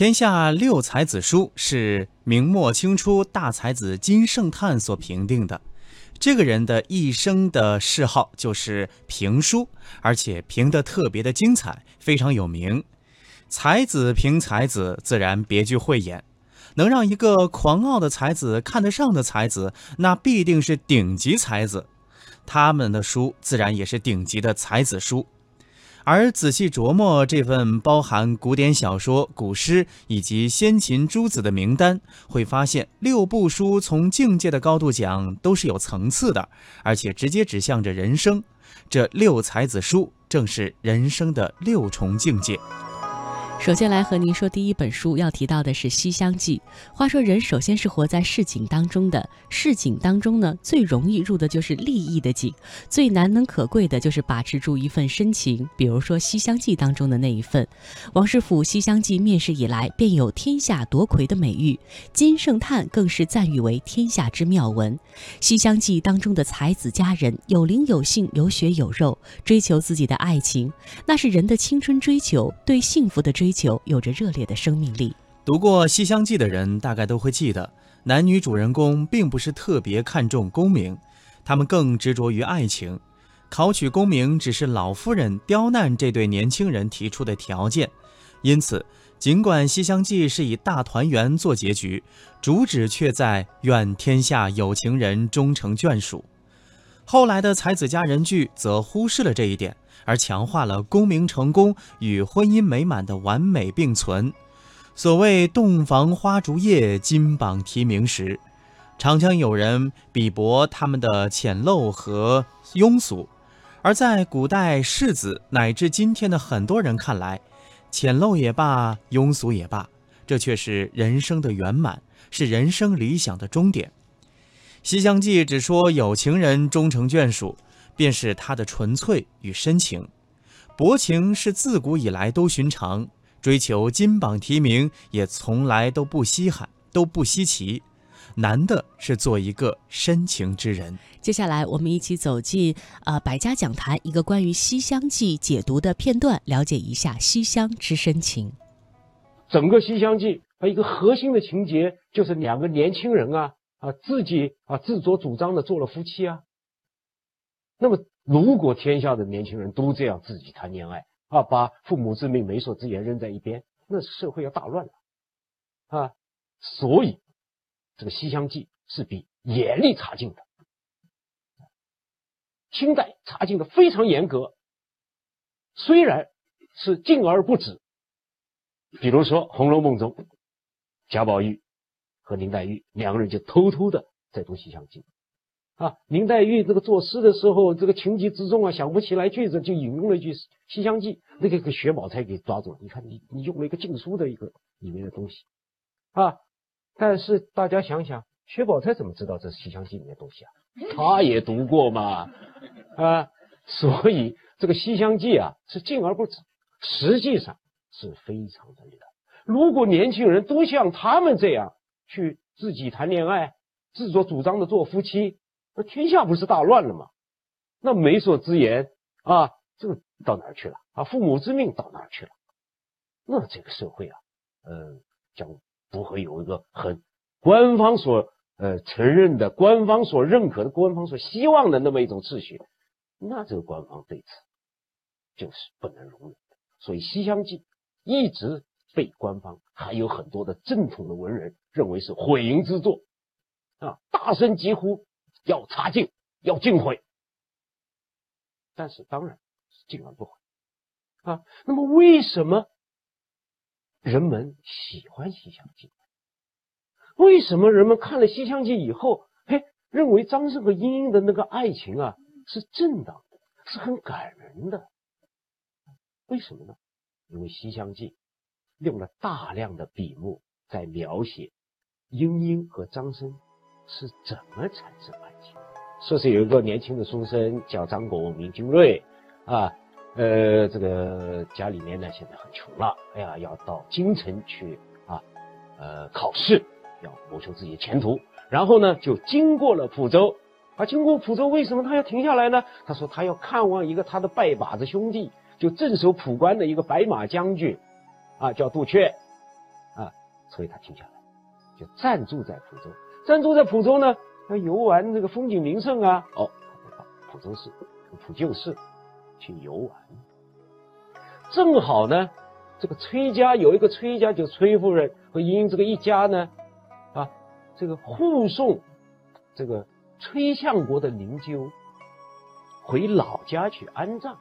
天下六才子书是明末清初大才子金圣叹所评定的。这个人的一生的嗜好就是评书，而且评得特别的精彩，非常有名。才子评才子，自然别具慧眼。能让一个狂傲的才子看得上的才子，那必定是顶级才子。他们的书自然也是顶级的才子书。而仔细琢磨这份包含古典小说、古诗以及先秦诸子的名单，会发现六部书从境界的高度讲都是有层次的，而且直接指向着人生。这六才子书正是人生的六重境界。首先来和您说，第一本书要提到的是《西厢记》。话说人首先是活在市井当中的，市井当中呢，最容易入的就是利益的井，最难能可贵的就是把持住一份深情。比如说《西厢记》当中的那一份，王师傅《西厢记》面世以来便有天下夺魁的美誉，金圣叹更是赞誉为天下之妙文。《西厢记》当中的才子佳人有灵有性有血有肉，追求自己的爱情，那是人的青春追求，对幸福的追。追求有着热烈的生命力。读过《西厢记》的人大概都会记得，男女主人公并不是特别看重功名，他们更执着于爱情。考取功名只是老夫人刁难这对年轻人提出的条件。因此，尽管《西厢记》是以大团圆做结局，主旨却在愿天下有情人终成眷属。后来的才子佳人剧则忽视了这一点。而强化了功名成功与婚姻美满的完美并存。所谓“洞房花烛夜，金榜题名时”，常常有人比驳他们的浅陋和庸俗。而在古代士子乃至今天的很多人看来，浅陋也罢，庸俗也罢，这却是人生的圆满，是人生理想的终点。《西厢记》只说有情人终成眷属。便是他的纯粹与深情，薄情是自古以来都寻常，追求金榜题名也从来都不稀罕，都不稀奇。难的是做一个深情之人。接下来，我们一起走进呃百家讲坛一个关于《西厢记》解读的片段，了解一下西厢之深情。整个《西厢记》它一个核心的情节就是两个年轻人啊啊自己啊自作主张的做了夫妻啊。那么，如果天下的年轻人都这样自己谈恋爱啊，把父母之命、媒妁之言扔在一边，那社会要大乱了啊！所以，这个《西厢记》是比严厉查禁的。清代查禁的非常严格，虽然是禁而不止。比如说《红楼梦》中，贾宝玉和林黛玉两个人就偷偷的在读《西厢记》。啊，林黛玉这个作诗的时候，这个情急之中啊，想不起来句子，就引用了一句《西厢记》，那个给薛宝钗给抓住了。你看，你你用了一个禁书的一个里面的东西，啊，但是大家想想，薛宝钗怎么知道这是《西厢记》里面东西啊？她也读过嘛，啊，所以这个《西厢记》啊是禁而不止，实际上是非常的厉害。如果年轻人都像他们这样去自己谈恋爱，自作主张的做夫妻。那天下不是大乱了吗？那媒妁之言啊，这个到哪儿去了啊？父母之命到哪儿去了？那这个社会啊，嗯，将不会有一个很官方所呃承认的、官方所认可的、官方所希望的那么一种秩序。那这个官方对此就是不能容忍的。所以《西厢记》一直被官方还有很多的正统的文人认为是毁淫之作啊，大声疾呼。要查禁，要禁毁，但是当然是禁而不毁啊。那么为什么人们喜欢《西厢记》？为什么人们看了《西厢记》以后，嘿，认为张胜和莺莺的那个爱情啊是正当的，是很感人的？为什么呢？因为《西厢记》用了大量的笔墨在描写莺莺和张生。是怎么产生爱情？说是有一个年轻的书生叫张果，名金瑞，啊，呃，这个家里面呢现在很穷了，哎呀，要到京城去啊，呃，考试，要谋求自己的前途。然后呢，就经过了蒲州，啊，经过蒲州，为什么他要停下来呢？他说他要看望一个他的拜把子兄弟，就镇守蒲关的一个白马将军，啊，叫杜阙。所以他停下来，就暂住在蒲州。暂住在蒲州呢，要游玩这个风景名胜啊，哦，到蒲州市、蒲旧市去游玩。正好呢，这个崔家有一个崔家，就崔夫人和英这个一家呢，啊，这个护送这个崔相国的灵柩回老家去安葬，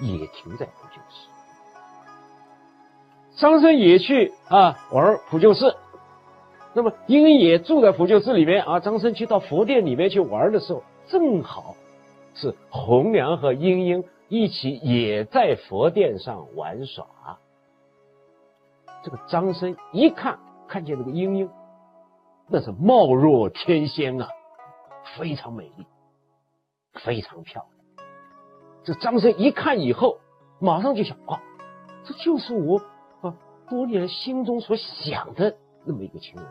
也停在蒲旧市。张生也去啊玩普救寺，那么英英也住在普救寺里面啊。张生去到佛殿里面去玩的时候，正好是红娘和英英一起也在佛殿上玩耍。这个张生一看，看见那个英英，那是貌若天仙啊，非常美丽，非常漂亮。这张生一看以后，马上就想啊，这就是我。多年心中所想的那么一个情人，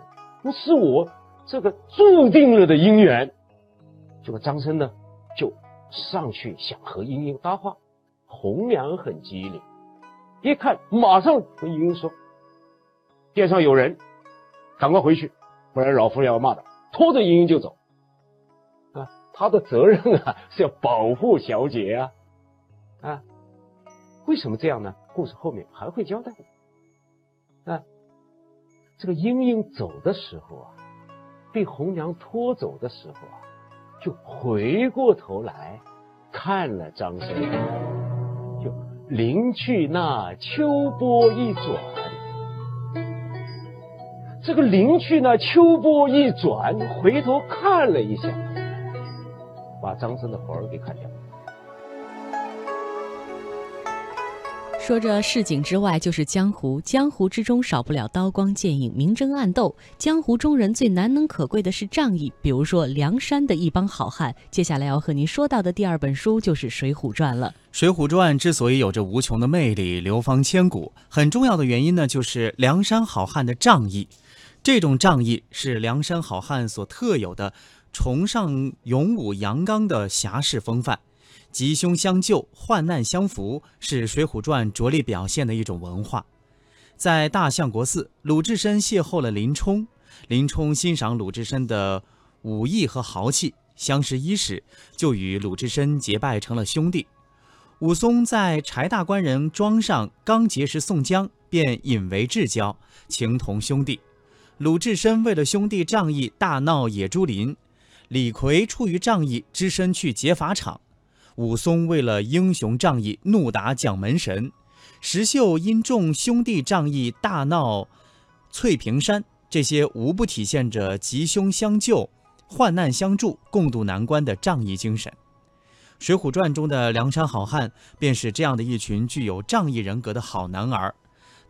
不是我这个注定了的姻缘。这个张生呢，就上去想和英英搭话。红娘很机灵，一看马上跟英英说：“殿上有人，赶快回去，不然老夫人要骂的。”拖着英英就走。啊，他的责任啊是要保护小姐啊。啊，为什么这样呢？故事后面还会交代。啊，这个莺莺走的时候啊，被红娘拖走的时候啊，就回过头来看了张生，就临去那秋波一转，这个临去那秋波一转，回头看了一下，把张生的魂儿给看掉了。说着市井之外就是江湖，江湖之中少不了刀光剑影、明争暗斗。江湖中人最难能可贵的是仗义，比如说梁山的一帮好汉。接下来要和您说到的第二本书就是《水浒传》了。《水浒传》之所以有着无穷的魅力、流芳千古，很重要的原因呢，就是梁山好汉的仗义。这种仗义是梁山好汉所特有的，崇尚勇武阳刚的侠士风范。吉凶相救，患难相扶，是《水浒传》着力表现的一种文化。在大相国寺，鲁智深邂逅了林冲，林冲欣赏鲁智深的武艺和豪气，相识伊始，就与鲁智深结拜成了兄弟。武松在柴大官人庄上刚结识宋江，便引为至交，情同兄弟。鲁智深为了兄弟仗义，大闹野猪林；李逵出于仗义，只身去劫法场。武松为了英雄仗义，怒打蒋门神；石秀因众兄弟仗义，大闹翠屏山。这些无不体现着吉凶相救、患难相助、共度难关的仗义精神。《水浒传》中的梁山好汉，便是这样的一群具有仗义人格的好男儿。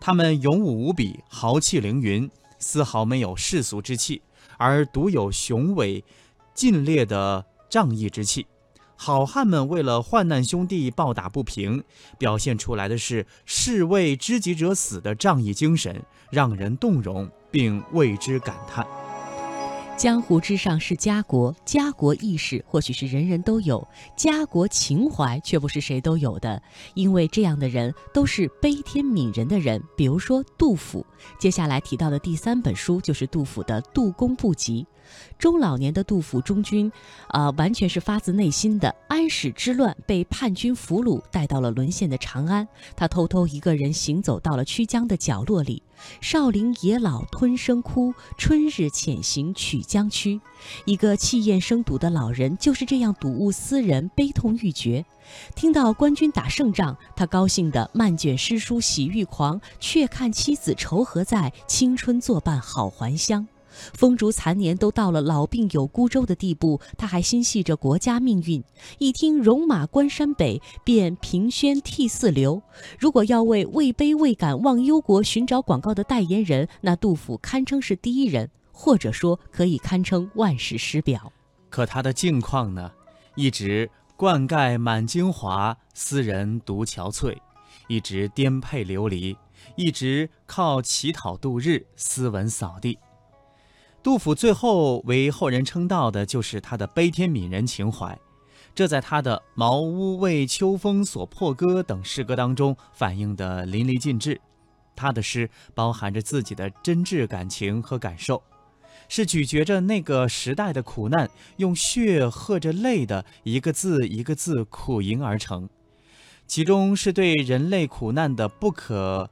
他们勇武无比，豪气凌云，丝毫没有世俗之气，而独有雄伟劲烈的仗义之气。好汉们为了患难兄弟抱打不平，表现出来的是士为知己者死的仗义精神，让人动容并为之感叹。江湖之上是家国，家国意识或许是人人都有，家国情怀却不是谁都有的。因为这样的人都是悲天悯人的人，比如说杜甫。接下来提到的第三本书就是杜甫的《杜公部集》。中老年的杜甫中军，啊，完全是发自内心的。安史之乱被叛军俘虏，带到了沦陷的长安。他偷偷一个人行走到了曲江的角落里。少陵野老吞声哭，春日潜行曲江曲。一个气焰生堵的老人就是这样睹物思人，悲痛欲绝。听到官军打胜仗，他高兴得漫卷诗书喜欲狂，却看妻子愁何在？青春作伴好还乡。风烛残年都到了老病有孤舟的地步，他还心系着国家命运。一听戎马关山北，便凭轩涕泗流。如果要为位卑未敢忘忧国寻找广告的代言人，那杜甫堪称是第一人，或者说可以堪称万世师表。可他的境况呢？一直灌溉满京华，斯人独憔悴；一直颠沛流离，一直靠乞讨度日，斯文扫地。杜甫最后为后人称道的就是他的悲天悯人情怀，这在他的《茅屋为秋风所破歌》等诗歌当中反映的淋漓尽致。他的诗包含着自己的真挚感情和感受，是咀嚼着那个时代的苦难，用血和着泪的一个字一个字苦吟而成。其中是对人类苦难的不可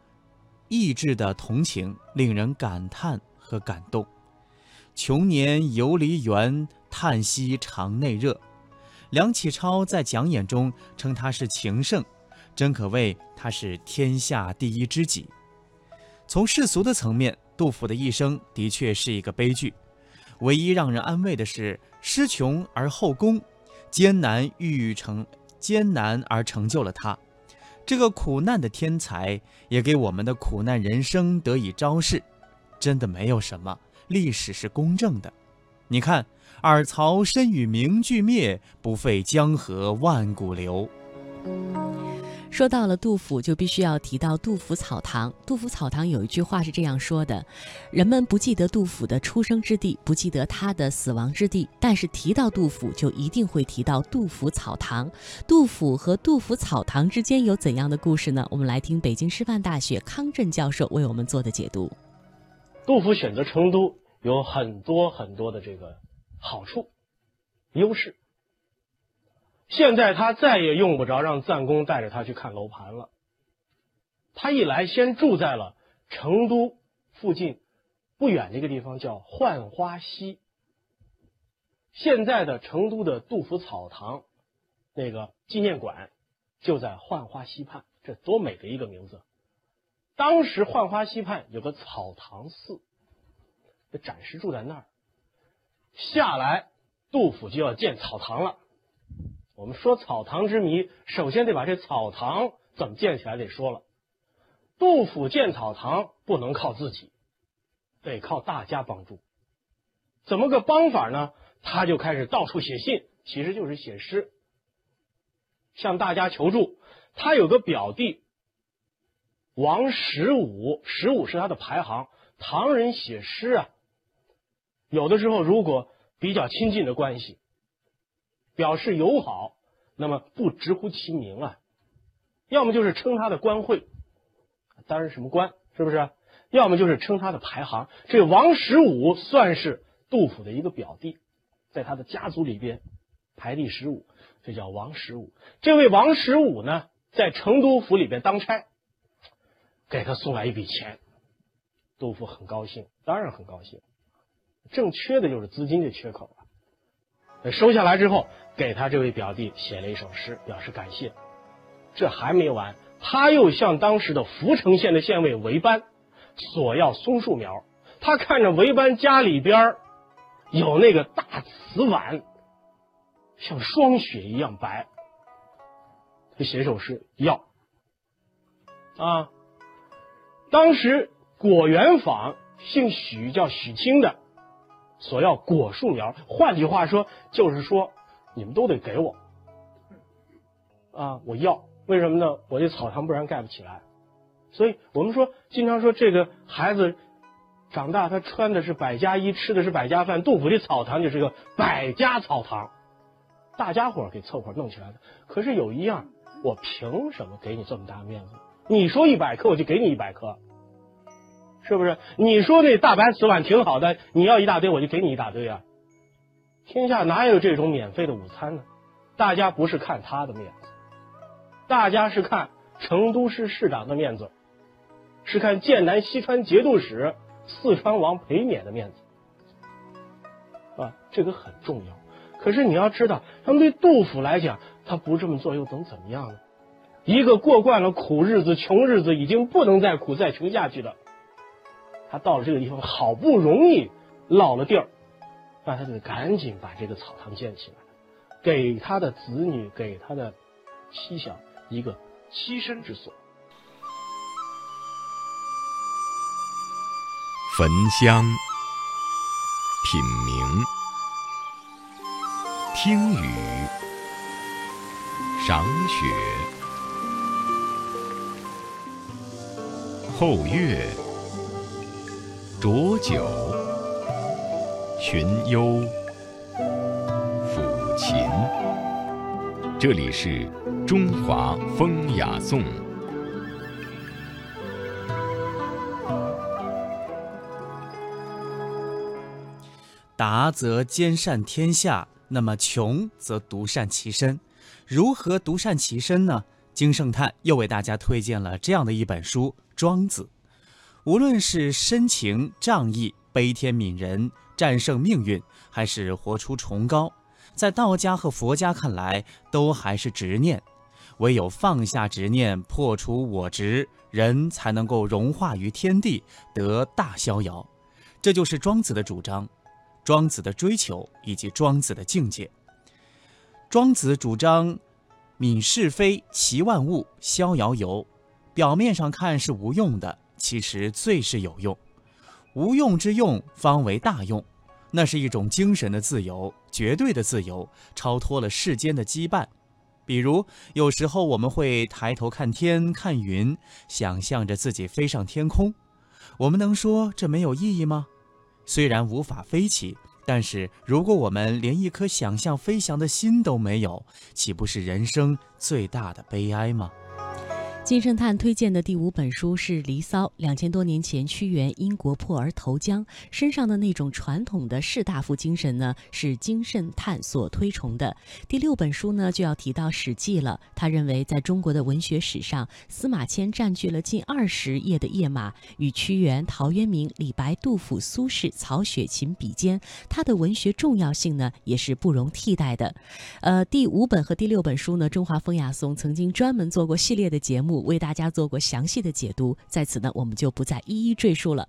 抑制的同情，令人感叹和感动。穷年游离原，叹息肠内热。梁启超在讲演中称他是情圣，真可谓他是天下第一知己。从世俗的层面，杜甫的一生的确是一个悲剧。唯一让人安慰的是，失穷而后功，艰难育成。艰难而成就了他，这个苦难的天才，也给我们的苦难人生得以昭示。真的没有什么，历史是公正的。你看，尔曹身与名俱灭，不废江河万古流。说到了杜甫，就必须要提到杜甫草堂。杜甫草堂有一句话是这样说的：人们不记得杜甫的出生之地，不记得他的死亡之地，但是提到杜甫，就一定会提到杜甫草堂。杜甫和杜甫草堂之间有怎样的故事呢？我们来听北京师范大学康震教授为我们做的解读。杜甫选择成都有很多很多的这个好处、优势。现在他再也用不着让赞公带着他去看楼盘了。他一来，先住在了成都附近不远的一个地方，叫浣花溪。现在的成都的杜甫草堂那个纪念馆就在浣花溪畔，这多美的一个名字！当时浣花溪畔有个草堂寺，这暂时住在那儿。下来，杜甫就要建草堂了。我们说草堂之谜，首先得把这草堂怎么建起来得说了。杜甫建草堂不能靠自己，得靠大家帮助。怎么个帮法呢？他就开始到处写信，其实就是写诗，向大家求助。他有个表弟王十五，十五是他的排行。唐人写诗啊，有的时候如果比较亲近的关系。表示友好，那么不直呼其名啊，要么就是称他的官会，担任什么官，是不是？要么就是称他的排行。这王十五算是杜甫的一个表弟，在他的家族里边排第十五，这叫王十五。这位王十五呢，在成都府里边当差，给他送来一笔钱，杜甫很高兴，当然很高兴，正缺的就是资金的缺口啊。收下来之后。给他这位表弟写了一首诗，表示感谢。这还没完，他又向当时的涪城县的县尉韦班索要松树苗。他看着韦班家里边有那个大瓷碗，像霜雪一样白，他写首诗要。啊，当时果园坊姓许，叫许清的，索要果树苗。换句话说，就是说。你们都得给我啊！我要为什么呢？我这草堂不然盖不起来。所以我们说，经常说这个孩子长大，他穿的是百家衣，吃的是百家饭。杜甫的草堂就是个百家草堂，大家伙给凑合弄起来的。可是有一样，我凭什么给你这么大面子？你说一百颗，我就给你一百颗，是不是？你说那大白瓷碗挺好的，你要一大堆，我就给你一大堆啊。天下哪有这种免费的午餐呢？大家不是看他的面子，大家是看成都市市长的面子，是看剑南西川节度使四川王裴冕的面子啊，这个很重要。可是你要知道，他们对杜甫来讲，他不这么做又能怎么样呢？一个过惯了苦日子、穷日子，已经不能再苦再穷下去的，他到了这个地方，好不容易落了地儿。那他就赶紧把这个草堂建起来，给他的子女，给他的妻小一个栖身之所。焚香、品茗、听雨、赏雪、后月浊酒寻幽抚琴，这里是中华风雅颂。达则兼善天下，那么穷则独善其身，如何独善其身呢？金圣叹又为大家推荐了这样的一本书《庄子》。无论是深情仗义、悲天悯人、战胜命运，还是活出崇高，在道家和佛家看来，都还是执念。唯有放下执念，破除我执，人才能够融化于天地，得大逍遥。这就是庄子的主张，庄子的追求以及庄子的境界。庄子主张。泯是非，齐万物，逍遥游。表面上看是无用的，其实最是有用。无用之用，方为大用。那是一种精神的自由，绝对的自由，超脱了世间的羁绊。比如，有时候我们会抬头看天，看云，想象着自己飞上天空。我们能说这没有意义吗？虽然无法飞起。但是，如果我们连一颗想象飞翔的心都没有，岂不是人生最大的悲哀吗？金圣叹推荐的第五本书是《离骚》。两千多年前，屈原因国破而投江，身上的那种传统的士大夫精神呢，是金圣叹所推崇的。第六本书呢，就要提到《史记》了。他认为，在中国的文学史上，司马迁占据了近二十页的页码，与屈原、陶渊明、李白、杜甫、苏轼、曹雪芹比肩，他的文学重要性呢，也是不容替代的。呃，第五本和第六本书呢，中华风雅颂曾经专门做过系列的节目为大家做过详细的解读，在此呢，我们就不再一一赘述了。